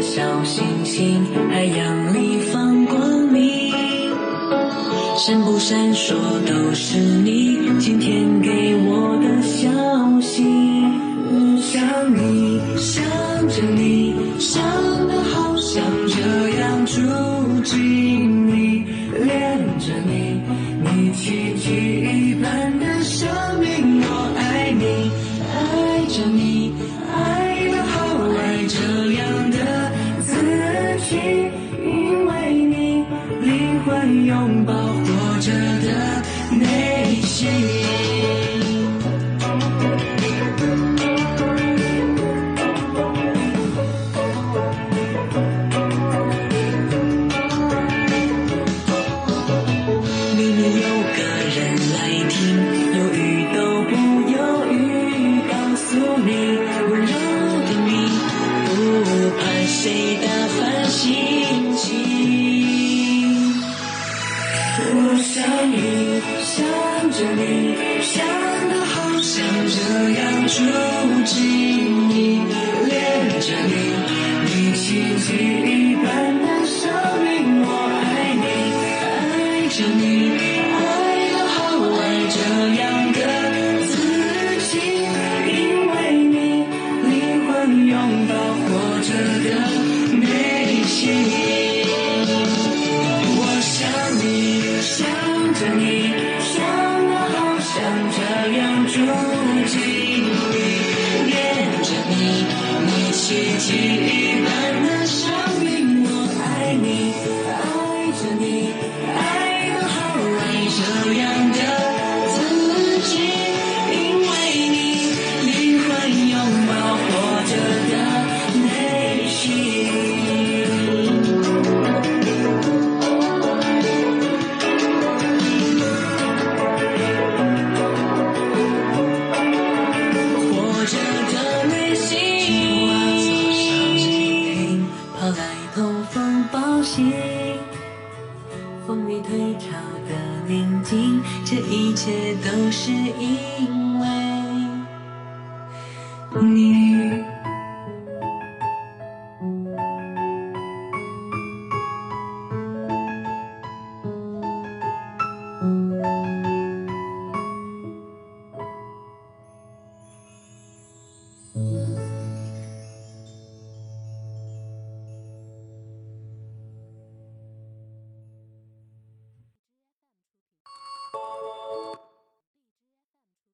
小星星，海洋里放光明，闪不闪烁都是你今天给我的消息。想你，想着你，想的好想这样住进你，恋着你，你奇迹拥抱活着的内心。明明有个人来听，我想你，想着你，想的好想这样住进着你，想我好想这样住进你，恋着你，你奇迹一切都是因为你。